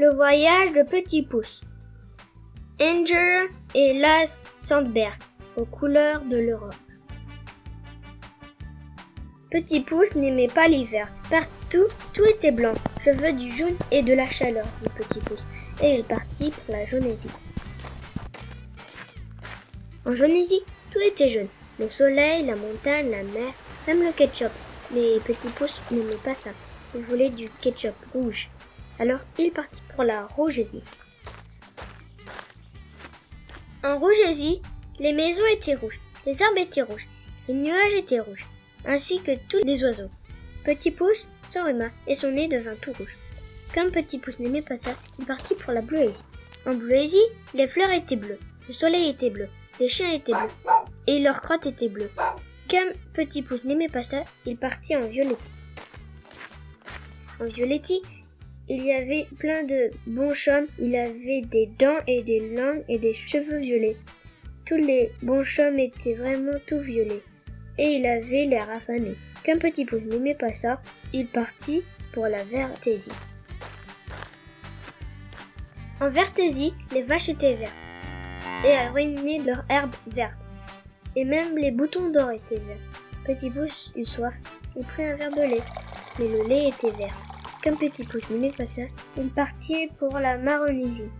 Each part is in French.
Le voyage de Petit Pouce. Anger et Las Sandberg, aux couleurs de l'Europe. Petit Pouce n'aimait pas l'hiver. Partout, tout était blanc. Je veux du jaune et de la chaleur, dit Petit Pouce. Et il partit pour la Jaunésie. En Jaunésie, tout était jaune. Le soleil, la montagne, la mer, même le ketchup. Mais Petit Pouce n'aimait pas ça. Il voulait du ketchup rouge. Alors il partit pour la Rougesie. En Rougesie, les maisons étaient rouges, les arbres étaient rouges, les nuages étaient rouges, ainsi que tous les oiseaux. Petit Pouce s'enrhuma et son nez devint tout rouge. Comme Petit Pouce n'aimait pas ça, il partit pour la Bleuésie. En Bleuésie, les fleurs étaient bleues, le soleil était bleu, les chiens étaient bleus, et leurs crottes étaient bleues. Comme Petit Pouce n'aimait pas ça, il partit en Violetti. En Violetti, il y avait plein de bonshommes, il avait des dents et des langues et des cheveux violets. Tous les bonshommes étaient vraiment tout violets, et il avait l'air affamé. Comme Petit Pouce n'aimait pas ça, il partit pour la Vertésie. En Vertésie, les vaches étaient vertes, et elles ruinaient leur herbe verte. Et même les boutons d'or étaient verts. Petit Pouce eut soif, il prit un verre de lait, mais le lait était vert. Comme Petit Pouce pas ça, il partit pour la Maronésie.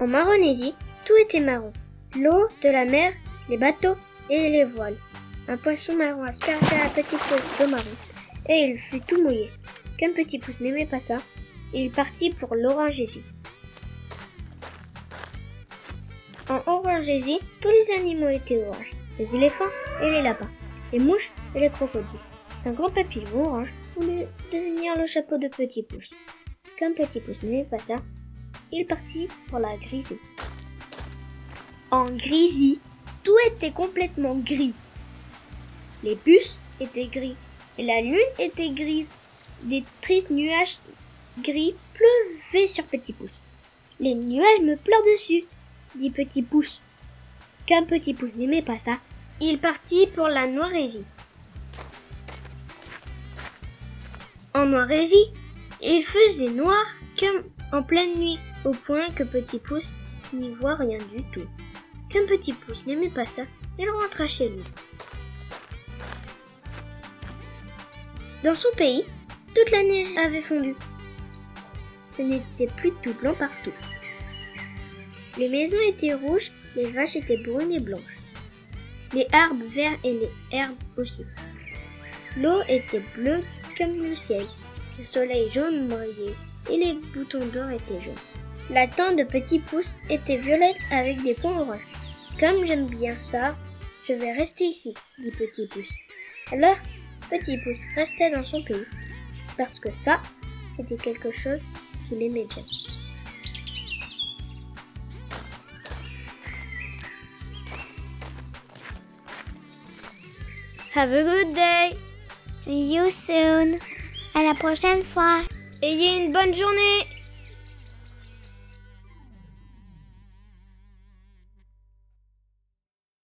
En Maronésie, tout était marron. L'eau de la mer, les bateaux et les voiles. Un poisson marron aspergea à Petit Pouce de marron, et il fut tout mouillé. Comme Petit Pouce n'aimait pas ça, il partit pour l'Orangésie. En Orangésie, tous les animaux étaient oranges, les éléphants et les lapins, les mouches et les crocodiles. Un grand papillon orange voulait devenir le chapeau de Petit Pouce. Comme Petit Pouce n'aimait pas ça, il partit pour la grisie. En grisie, tout était complètement gris. Les bus étaient gris et la lune était grise. Des tristes nuages gris pleuvaient sur Petit Pouce. Les nuages me pleurent dessus, dit Petit Pouce. Comme Petit Pouce n'aimait pas ça, il partit pour la Noirésie. En Noirésie, il faisait noir comme en pleine nuit, au point que Petit Pouce n'y voit rien du tout. Comme Petit Pouce n'aimait pas ça, il rentra chez lui. Dans son pays, toute la neige avait fondu. Ce n'était plus tout blanc partout. Les maisons étaient rouges, les vaches étaient brunes et blanches. Les arbres verts et les herbes aussi. L'eau était bleue comme le ciel. Le soleil jaune brillait et les boutons d'or étaient jaunes. La tente de Petit Pouce était violette avec des ponts oranges. Comme j'aime bien ça, je vais rester ici, dit Petit Pouce. Alors, Petit Pouce restait dans son pays, parce que ça, c'était quelque chose qu'il aimait bien. Have a good day. See you soon. À la prochaine fois. Ayez une bonne journée